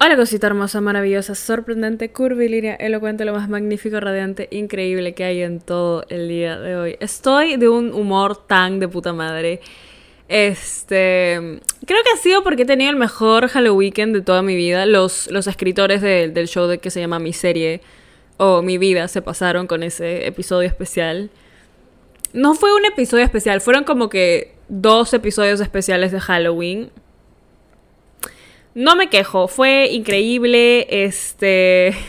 Hola cosita hermosa, maravillosa, sorprendente, curvilínea, elocuente, lo más magnífico, radiante, increíble que hay en todo el día de hoy. Estoy de un humor tan de puta madre. Este, creo que ha sido porque he tenido el mejor Halloween de toda mi vida. Los, los escritores del show de que se llama Mi Serie o Mi Vida se pasaron con ese episodio especial. No fue un episodio especial, fueron como que dos episodios especiales de Halloween no me quejo, fue increíble, este...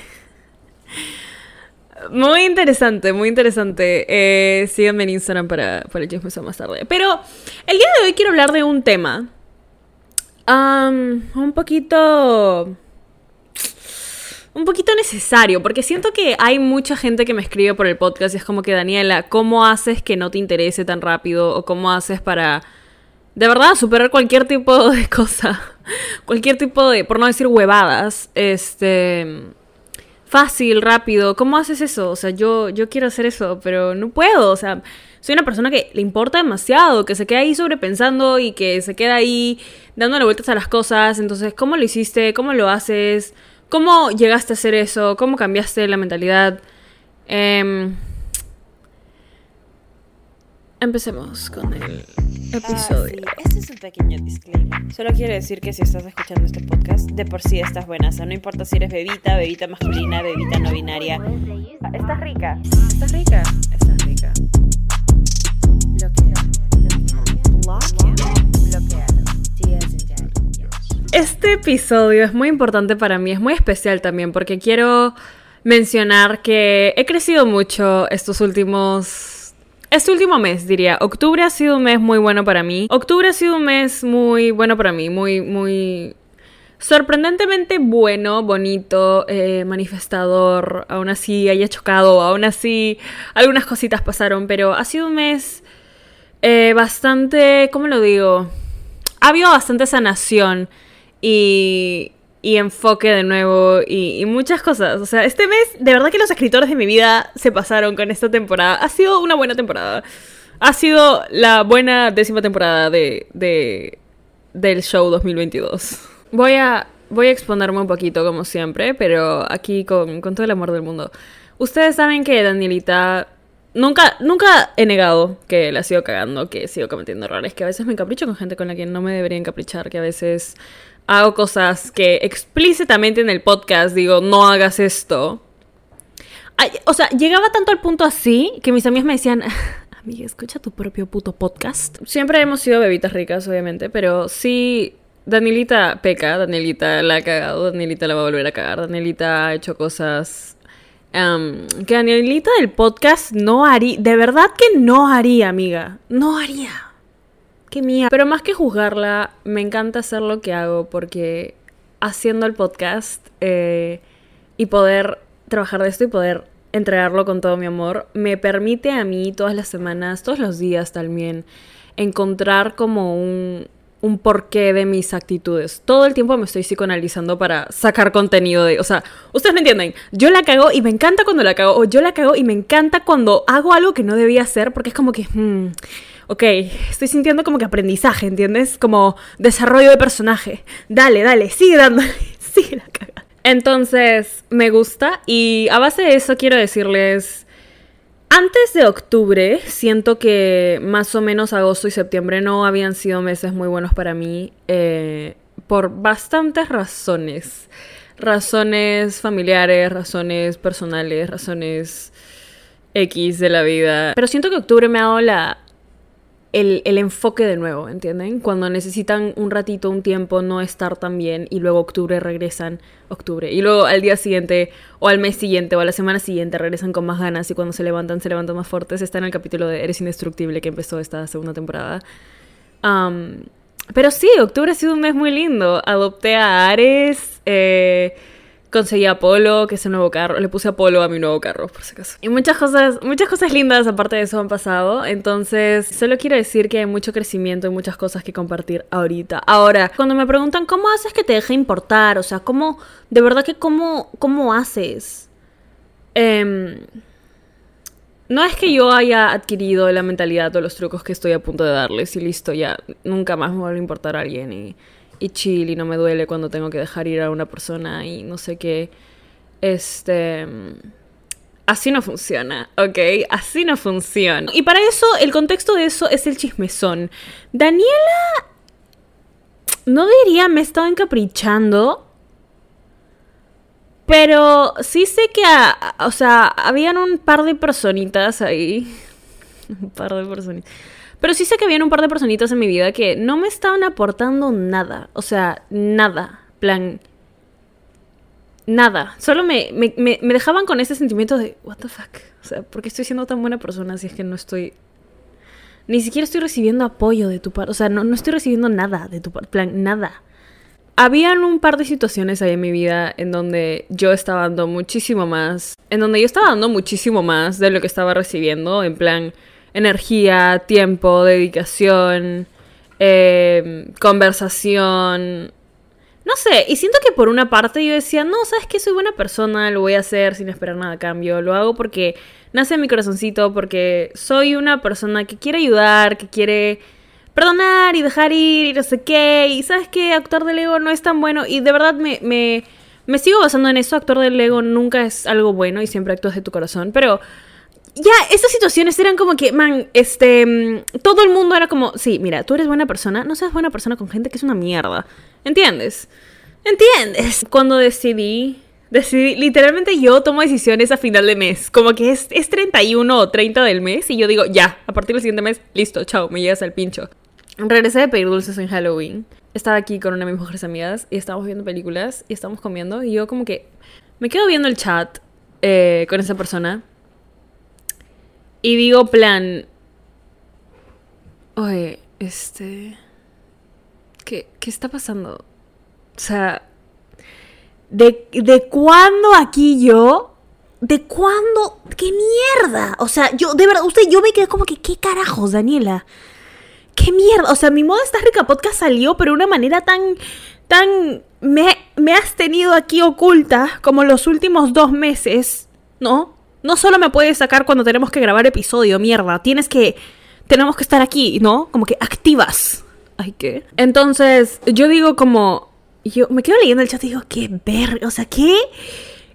Muy interesante, muy interesante. Eh, síganme en Instagram para, para el chisme más tarde. Pero el día de hoy quiero hablar de un tema. un poquito. Un poquito necesario, porque siento que hay mucha gente que me escribe por el podcast y es como que, Daniela, ¿cómo haces que no te interese tan rápido? ¿O cómo haces para de verdad, superar cualquier tipo de cosa, cualquier tipo de, por no decir huevadas, este, fácil, rápido, ¿cómo haces eso? O sea, yo, yo quiero hacer eso, pero no puedo, o sea, soy una persona que le importa demasiado, que se queda ahí sobrepensando y que se queda ahí dándole vueltas a las cosas, entonces, ¿cómo lo hiciste? ¿Cómo lo haces? ¿Cómo llegaste a hacer eso? ¿Cómo cambiaste la mentalidad? Eh, Empecemos con el episodio. Ah, este es un pequeño disclaimer. Solo quiero decir que si estás escuchando este podcast, de por sí estás buena. O sea, no importa si eres bebita, bebita masculina, bebita no binaria. Estás rica. Estás rica. Estás rica. Este episodio es muy importante para mí, es muy especial también porque quiero mencionar que he crecido mucho estos últimos este último mes, diría, octubre ha sido un mes muy bueno para mí. Octubre ha sido un mes muy bueno para mí, muy, muy sorprendentemente bueno, bonito, eh, manifestador, aún así haya chocado, aún así algunas cositas pasaron, pero ha sido un mes eh, bastante, ¿cómo lo digo? Ha habido bastante sanación y y enfoque de nuevo y, muchas cosas. O sea, este mes, de verdad que los escritores de mi vida se pasaron con esta temporada. Ha sido una buena temporada. Ha sido la buena décima temporada de, de del show 2022. Voy a, voy a exponerme un poquito, como siempre, pero aquí con, con todo el amor del mundo. Ustedes saben que Danielita Nunca, nunca he negado que la sigo cagando, que sigo cometiendo errores, que a veces me encapricho con gente con la que no me debería encaprichar, que a veces hago cosas que explícitamente en el podcast digo, no hagas esto. o sea, llegaba tanto al punto así que mis amigas me decían, amiga, escucha tu propio puto podcast. Siempre hemos sido bebitas ricas, obviamente, pero sí, Danielita peca, Danielita la ha cagado, Danielita la va a volver a cagar, Danielita ha hecho cosas que Danielita del podcast no haría, de verdad que no haría, amiga, no haría qué mía. Pero más que juzgarla, me encanta hacer lo que hago porque haciendo el podcast eh, y poder trabajar de esto y poder entregarlo con todo mi amor, me permite a mí todas las semanas, todos los días también, encontrar como un, un porqué de mis actitudes. Todo el tiempo me estoy psicoanalizando para sacar contenido de... O sea, ustedes me entienden. Yo la cago y me encanta cuando la cago. O yo la cago y me encanta cuando hago algo que no debía hacer porque es como que... Hmm, ok, estoy sintiendo como que aprendizaje, ¿entiendes? Como desarrollo de personaje. Dale, dale, sigue dándole, sigue la cagada. Entonces, me gusta y a base de eso quiero decirles... Antes de octubre, siento que más o menos agosto y septiembre no habían sido meses muy buenos para mí eh, por bastantes razones. Razones familiares, razones personales, razones X de la vida. Pero siento que octubre me ha dado la el, enfoque de nuevo, ¿entienden? Cuando necesitan un ratito, un tiempo, no estar tan bien y luego octubre regresan, octubre, y luego al día siguiente o al mes siguiente o a la semana siguiente regresan con más ganas y cuando se levantan, se levantan más fuertes. Está en el capítulo de Eres Indestructible que empezó esta segunda temporada. pero sí, octubre ha sido un mes muy lindo. Adopté a Ares. Eh, conseguí a Polo, que es el nuevo carro. Le puse a Polo a mi nuevo carro, por si acaso. Y muchas cosas, muchas cosas lindas aparte de eso han pasado. Entonces, solo quiero decir que hay mucho crecimiento y muchas cosas que compartir ahorita. Ahora, cuando me preguntan cómo haces que te deje importar, o sea, cómo, de verdad que cómo, cómo haces. Em, no es que yo haya adquirido la mentalidad o los trucos que estoy a punto de darles y listo, ya nunca más me vuelve a importar a alguien y y chill y no me duele cuando tengo que dejar ir a una persona y no sé qué. Este... Así no funciona, ¿ok? Así no funciona. Y para eso, el contexto de eso es el chismezón. Daniela... No diría me estaba encaprichando. Pero sí sé que, o sea, habían un par de personitas ahí. un par de personitas. Pero sí sé que habían un par de personitas en mi vida que no me estaban aportando nada. O sea, nada. Plan, nada. Solo me, me, me, dejaban con ese sentimiento de, what the fuck. O sea, ¿por qué estoy siendo tan buena persona si es que no estoy... Ni siquiera estoy recibiendo apoyo de tu parte. O sea, no, no estoy recibiendo nada de tu parte. plan, nada. Habían un par de situaciones ahí en mi vida en donde yo estaba dando muchísimo más. En donde yo estaba dando muchísimo más de lo que estaba recibiendo. En plan, energía, tiempo, dedicación, eh, conversación, no sé, y siento que por una parte yo decía, no, sabes que soy buena persona, lo voy a hacer sin esperar nada a cambio, lo hago porque nace en mi corazoncito, porque soy una persona que quiere ayudar, que quiere perdonar y dejar ir y no sé qué, y sabes que actuar del ego no es tan bueno, y de verdad me, me, me sigo basando en eso, actuar del ego nunca es algo bueno y siempre actúas de tu corazón, pero ya, estas situaciones eran como que, man, este, mm, todo el mundo era como, sí, mira, tú eres buena persona, no seas buena persona con gente que es una mierda. ¿Entiendes? ¿Entiendes? Cuando decidí, decidí, literalmente yo tomo decisiones a final de mes, como que es, es 31 o 30 del mes y yo digo, ya, a partir del siguiente mes, listo, chao, me llegas al pincho. Regresé de pedir dulces en Halloween. Estaba aquí con una de mis mujeres amigas y estábamos viendo películas y estábamos comiendo y yo como que me quedo viendo el chat eh, con esa persona y digo plan, oye, este... ¿Qué, está pasando? O sea, ¿de, ¿de cuándo aquí yo? ¿De cuándo? ¿Qué mierda? O sea, yo, de verdad, usted, yo me quedé como que, ¿qué carajos, Daniela? ¿Qué mierda? O sea, mi moda está rica podcast salió, pero de una manera tan, tan, me, me has tenido aquí oculta como los últimos dos meses, ¿no? No solo me puedes sacar cuando tenemos que grabar episodio, mierda. Tienes que, tenemos que estar aquí, ¿no? Como que activas ay, ¿qué? Entonces, yo digo como, yo me quedo leyendo el chat y digo, qué ver, o sea, qué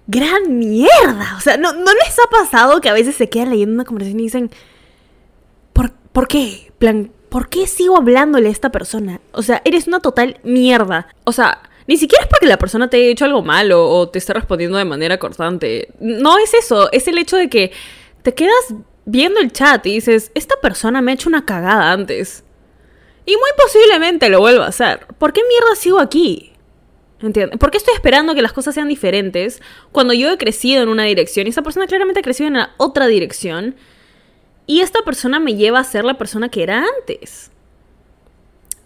gran mierda. O sea, ¿no, ¿no les ha pasado que a veces se quedan leyendo una conversación y dicen, ¿por, ¿por qué? Plan, ¿por qué sigo hablándole a esta persona? O sea, eres una total mierda. O sea, ni siquiera es porque la persona te haya hecho algo malo o te esté respondiendo de manera cortante. No es eso, es el hecho de que te quedas viendo el chat y dices, esta persona me ha hecho una cagada antes. Y muy posiblemente lo vuelva a hacer. ¿Por qué mierda sigo aquí? ¿Entiendes? ¿Por qué estoy esperando que las cosas sean diferentes cuando yo he crecido en una dirección y esa persona claramente ha crecido en otra dirección? Y esta persona me lleva a ser la persona que era antes.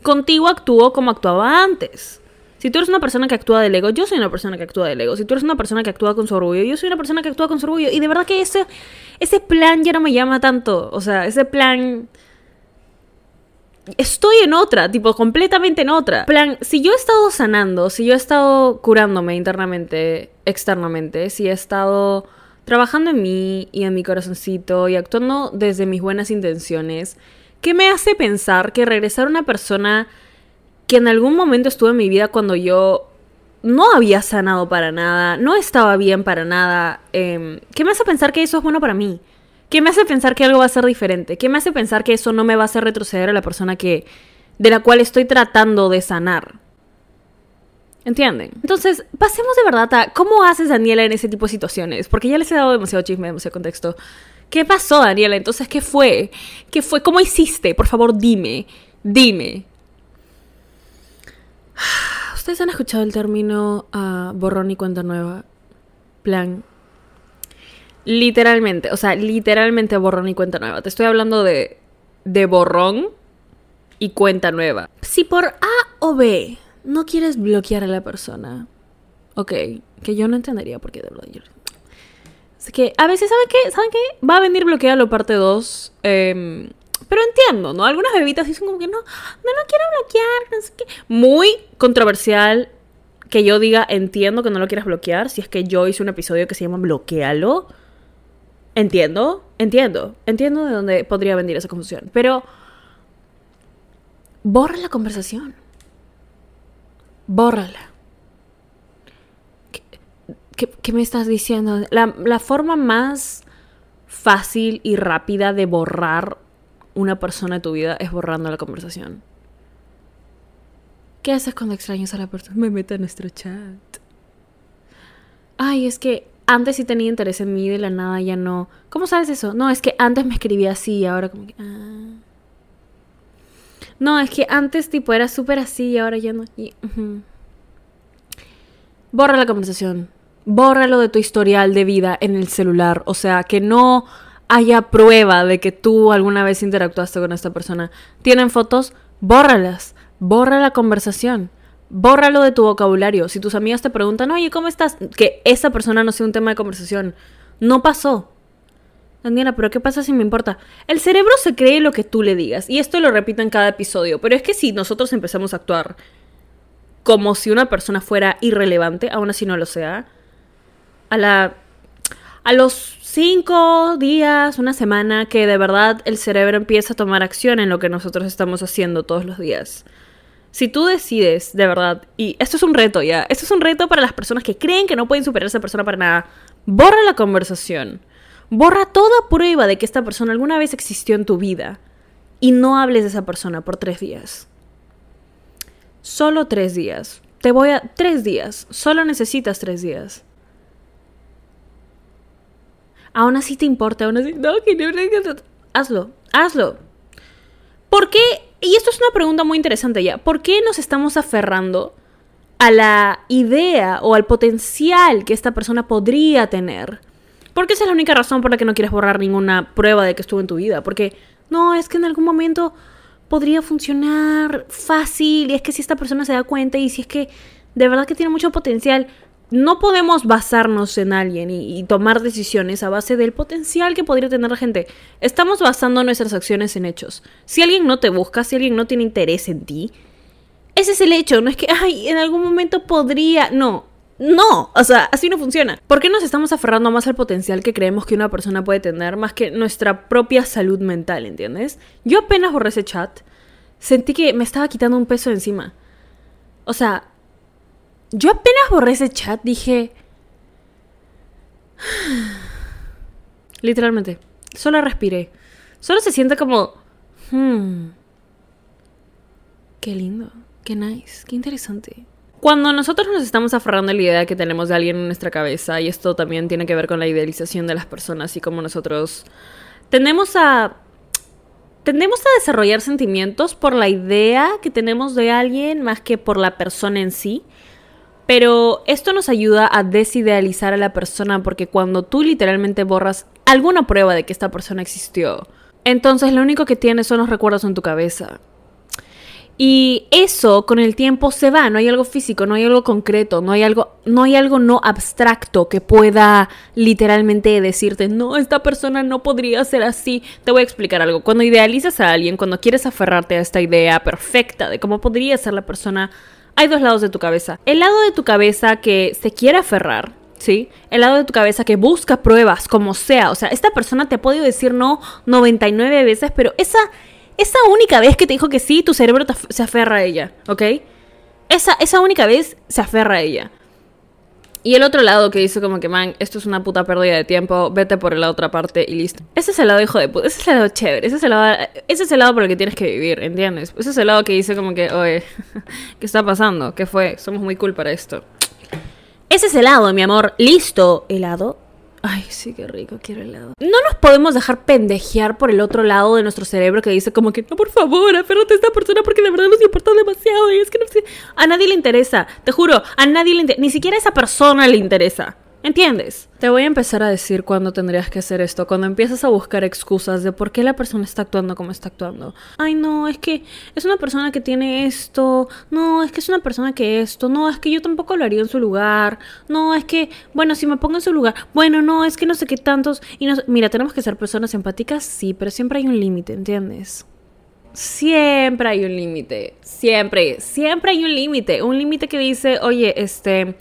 Contigo actúo como actuaba antes. Si tú eres una persona que actúa del ego, yo soy una persona que actúa del ego. Si tú eres una persona que actúa con su orgullo, yo soy una persona que actúa con su orgullo. Y de verdad que ese, ese plan ya no me llama tanto. O sea, ese plan estoy en otra, tipo, completamente en otra. plan, si yo he estado sanando, si yo he estado curándome internamente, externamente, si he estado trabajando en mí y en mi corazoncito y actuando desde mis buenas intenciones, ¿qué me hace pensar que regresar a una persona que en algún momento estuvo en mi vida cuando yo no había sanado para nada, no estaba bien para nada, eh, ¿qué me hace pensar que eso es bueno para mí? ¿Qué me hace pensar que algo va a ser diferente? ¿Qué me hace pensar que eso no me va a hacer retroceder a la persona que de la cual estoy tratando de sanar? ¿Entienden? Entonces, pasemos de verdad a cómo haces Daniela en ese tipo de situaciones, porque ya les he dado demasiado chisme, demasiado contexto. ¿Qué pasó, Daniela? Entonces, ¿qué fue? ¿Qué fue? ¿Cómo hiciste? Por favor, dime. Dime. Ustedes han escuchado el término uh, borrón y cuenta nueva. Plan, Literalmente, o sea, literalmente borrón y cuenta nueva. Te estoy hablando de, de borrón y cuenta nueva. Si por A o B no quieres bloquear a la persona, ok, que yo no entendería por qué de yo... Así que a veces, ¿saben qué? ¿Saben qué? Va a venir bloqueado parte 2. Em, pero entiendo, ¿no? Algunas bebitas dicen como que no, no lo quiero bloquear, no sé qué. Muy controversial que yo diga, entiendo que no lo quieras bloquear. Si es que yo hice un episodio que se llama Bloquealo. Entiendo, entiendo, entiendo de dónde podría venir esa confusión, pero borra la conversación. bórrala. ¿Qué, me estás diciendo? La, la forma más fácil y rápida de borrar una persona de tu vida es borrando la conversación. ¿Qué haces cuando extrañas a la persona? Me mete a nuestro chat. Ay, es que antes sí tenía interés en mí de la nada ya no. ¿Cómo sabes eso? No, es que antes me escribía así y ahora como que... Ah. No, es que antes tipo era súper así y ahora ya no. Borra la conversación. Bórralo de tu historial de vida en el celular. O sea, que no haya prueba de que tú alguna vez interactuaste con esta persona. ¿Tienen fotos? Bórralas. Borra la conversación. Bórralo de tu vocabulario. Si tus amigas te preguntan, oye, ¿cómo estás? Que esa persona no sea un tema de conversación. No pasó. Daniela, pero ¿qué pasa si me importa? El cerebro se cree lo que tú le digas. Y esto lo repito en cada episodio. Pero es que si nosotros empezamos a actuar como si una persona fuera irrelevante, aún así no lo sea, a la. a los cinco días, una semana, que de verdad el cerebro empieza a tomar acción en lo que nosotros estamos haciendo todos los días. Si tú decides, de verdad, y esto es un reto ya, esto es un reto para las personas que creen que no pueden superar a esa persona para nada, borra la conversación. Borra toda prueba de que esta persona alguna vez existió en tu vida y no hables de esa persona por tres días. Solo tres días. Te voy a... Tres días. Solo necesitas tres días. Aún así te importa, aún así... No, que no... Hazlo, hazlo. ¿Por qué? Y esto es una pregunta muy interesante ya. ¿Por qué nos estamos aferrando a la idea o al potencial que esta persona podría tener? Porque esa es la única razón por la que no quieres borrar ninguna prueba de que estuvo en tu vida. Porque no, es que en algún momento podría funcionar fácil y es que si esta persona se da cuenta y si es que de verdad que tiene mucho potencial, no podemos basarnos en alguien y, tomar decisiones a base del potencial que podría tener la gente. Estamos basando nuestras acciones en hechos. Si alguien no te busca, si alguien no tiene interés en ti, ese es el hecho. No es que, ay, en algún momento podría. No, no, o sea, así no funciona. ¿Por qué nos estamos aferrando más al potencial que creemos que una persona puede tener más que nuestra propia salud mental, ¿entiendes? Yo apenas borré ese chat, sentí que me estaba quitando un peso encima. O sea, yo apenas borré ese chat, dije... Literalmente, solo respiré. Solo se siente como... Hmm, qué lindo, qué nice, qué interesante. Cuando nosotros nos estamos aferrando a la idea que tenemos de alguien en nuestra cabeza, y esto también tiene que ver con la idealización de las personas y como nosotros tendemos a tendemos a desarrollar sentimientos por la idea que tenemos de alguien más que por la persona en sí. Pero esto nos ayuda a desidealizar a la persona porque cuando tú literalmente borras alguna prueba de que esta persona existió, entonces lo único que tienes son los recuerdos en tu cabeza. Y eso con el tiempo se va, no hay algo físico, no hay algo concreto, no hay algo, no hay algo no abstracto que pueda literalmente decirte, no, esta persona no podría ser así. Te voy a explicar algo. Cuando idealizas a alguien, cuando quieres aferrarte a esta idea perfecta de cómo podría ser la persona, hay dos lados de tu cabeza. El lado de tu cabeza que se quiere aferrar, ¿sí? El lado de tu cabeza que busca pruebas, como sea. O sea, esta persona te ha podido decir no 99 veces, pero esa esa única vez que te dijo que sí, tu cerebro se aferra a ella, ¿ok? Esa, esa única vez se aferra a ella. Y el otro lado que dice como que, man, esto es una puta pérdida de tiempo, vete por la otra parte y listo. Ese es el lado hijo de puta, ese es el lado chévere, ese es el lado, ese es el lado por el que tienes que vivir, ¿entiendes? Ese es el lado que dice como que, oye, ¿qué está pasando? ¿Qué fue? Somos muy cool para esto. Ese es el lado, mi amor. Listo. El lado Ay, sí, qué rico, quiero helado. No nos podemos dejar pendejear por el otro lado de nuestro cerebro que dice como que, no, por favor, aférrate a esta persona porque de verdad nos importa demasiado y es que no. A nadie le interesa, te juro, a nadie le interesa, ni siquiera a esa persona le interesa. ¿Entiendes? Te voy a empezar a decir cuándo tendrías que hacer esto, cuando empiezas a buscar excusas de por qué la persona está actuando como está actuando. Ay, no, es que es una persona que tiene esto, no, es que es una persona que esto, no, es que yo tampoco lo haría en su lugar, no, es que, bueno, si me pongo en su lugar, bueno, no, es que no sé qué tantos, y no, mira, tenemos que ser personas empáticas, sí, pero siempre hay un límite, ¿entiendes? Siempre hay un límite, siempre, siempre hay un límite, un límite que dice, oye, este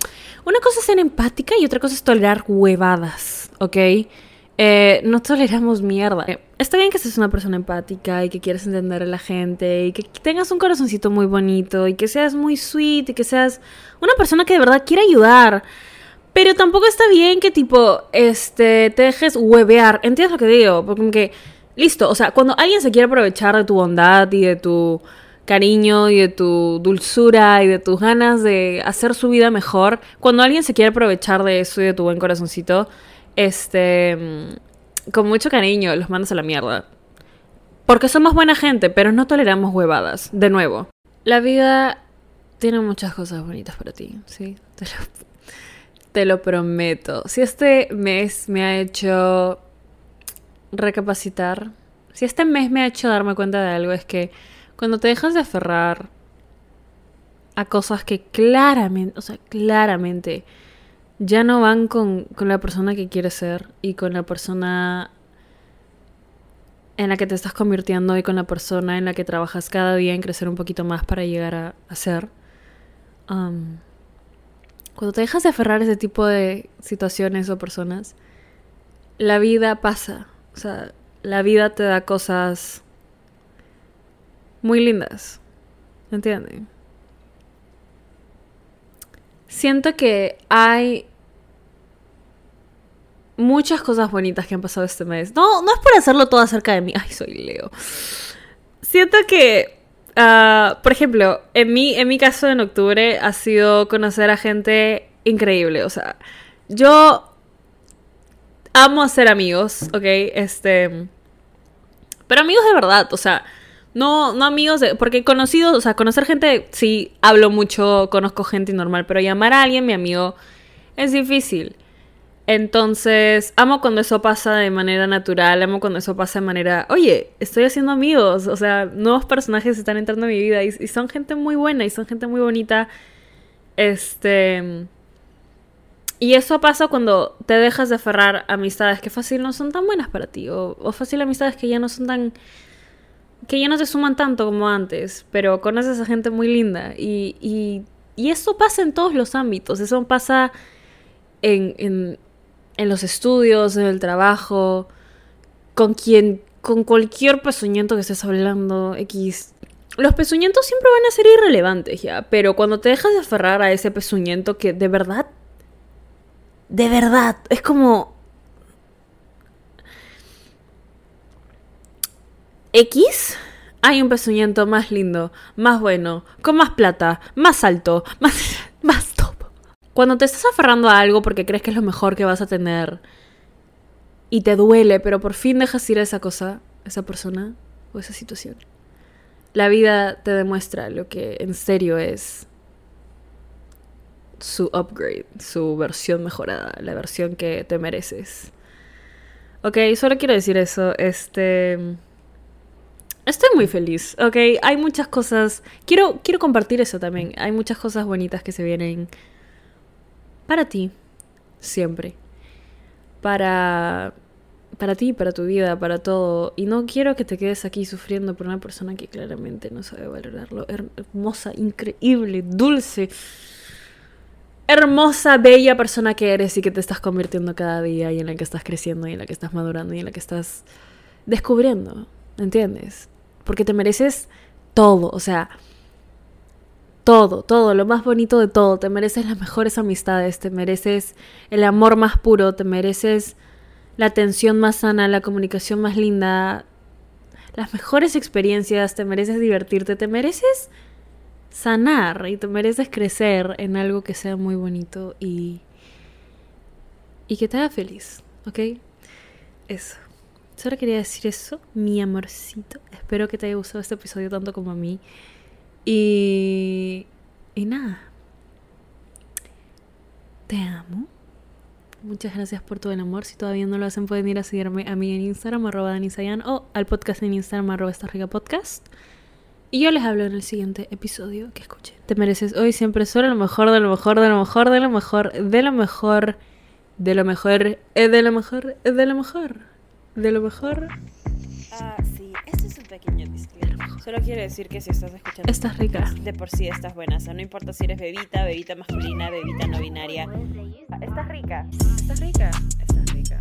una cosa es ser empática y otra cosa es tolerar huevadas, ¿ok? Eh, no toleramos mierda. Eh, Está bien que seas una persona empática y que quieras entender a la gente y que tengas un corazoncito muy bonito y que seas muy sweet y que seas una persona que de verdad quiere ayudar. Pero tampoco está bien que tipo, este, te dejes huevear. ¿Entiendes lo que digo? Porque como que, listo, o sea, cuando alguien se quiere aprovechar de tu bondad y de tu cariño y de tu dulzura y de tus ganas de hacer su vida mejor, cuando alguien se quiere aprovechar de eso y de tu buen corazoncito, este, con mucho cariño los mandas a la mierda. Porque somos buena gente, pero no toleramos huevadas. De nuevo, la vida tiene muchas cosas bonitas para ti, ¿sí? Te lo, te lo prometo. Si este mes me ha hecho recapacitar, si este mes me ha hecho darme cuenta de algo, es que cuando te dejas de aferrar a cosas que claramente, o sea, claramente ya no van con, con la persona que quieres ser y con la persona en la que te estás convirtiendo y con la persona en la que trabajas cada día en crecer un poquito más para llegar a, ser. Cuando te dejas de aferrar a ese tipo de situaciones o personas, la vida pasa. O sea, la vida te da cosas muy lindas. ¿Entiendes? Siento que hay muchas cosas bonitas que han pasado este mes. No, no es por hacerlo todo acerca de mí. Ay, soy Leo. Siento que, uh, por ejemplo, en mi, en mi caso en octubre ha sido conocer a gente increíble. O sea, yo amo hacer amigos, ¿ok? Este... Pero amigos de verdad, o sea, no, no amigos de... Porque conocidos, o sea, conocer gente, sí, hablo mucho, conozco gente normal, pero llamar a alguien mi amigo es difícil. Entonces, amo cuando eso pasa de manera natural, amo cuando eso pasa de manera, oye, estoy haciendo amigos, o sea, nuevos personajes están entrando a mi vida y, y son gente muy buena y son gente muy bonita. Este... Y eso pasa cuando te dejas de aferrar amistades que fácil no son tan buenas para ti, o, o fácil amistades que ya no son tan que ya no te suman tanto como antes, pero conoces a gente muy linda. Y, y, y eso pasa en todos los ámbitos. Eso pasa en, en, en, los estudios, en el trabajo, con quien, con cualquier pezuñento que estés hablando, X. Los pezuñentos siempre van a ser irrelevantes ya, pero cuando te dejas de aferrar a ese pezuñento que de verdad, de verdad, es como X, hay un pezuñento más lindo, más bueno, con más plata, más alto, más, más top. Cuando te estás aferrando a algo porque crees que es lo mejor que vas a tener y te duele, pero por fin dejas ir a esa cosa, esa persona o esa situación, la vida te demuestra lo que en serio es su upgrade, su versión mejorada, la versión que te mereces. Ok, solo quiero decir eso. Este. Estoy muy feliz, ¿ok? Hay muchas cosas... Quiero, quiero compartir eso también. Hay muchas cosas bonitas que se vienen para ti, siempre. Para... Para ti, para tu vida, para todo. Y no quiero que te quedes aquí sufriendo por una persona que claramente no sabe valorarlo. Hermosa, increíble, dulce. Hermosa, bella persona que eres y que te estás convirtiendo cada día y en la que estás creciendo y en la que estás madurando y en la que estás descubriendo. ¿Entiendes? porque te mereces todo, o sea, todo, todo, lo más bonito de todo, te mereces las mejores amistades, te mereces el amor más puro, te mereces la atención más sana, la comunicación más linda, las mejores experiencias, te mereces divertirte, te mereces sanar y te mereces crecer en algo que sea muy bonito y y que te haga feliz, ¿ok? Eso. Solo quería decir eso, mi amorcito. Espero que te haya gustado este episodio tanto como a mí. Y. Y nada. Te amo. Muchas gracias por todo el amor. Si todavía no lo hacen, pueden ir a seguirme a mí en Instagram, arroba Danisayan, o al podcast en Instagram, arroba Podcast. Y yo les hablo en el siguiente episodio que escuchen. Te mereces hoy siempre solo lo mejor, de lo mejor, de lo mejor, de lo mejor, de lo mejor, de lo mejor, de lo mejor, de lo mejor de lo mejor. Ah, sí, este es un pequeño disclaimer. Solo quiero decir que si estás escuchando. Estás rica. De por sí estás buena. O sea, no importa si eres bebita, bebita masculina, bebita no binaria. Estás rica. Estás rica. Estás rica.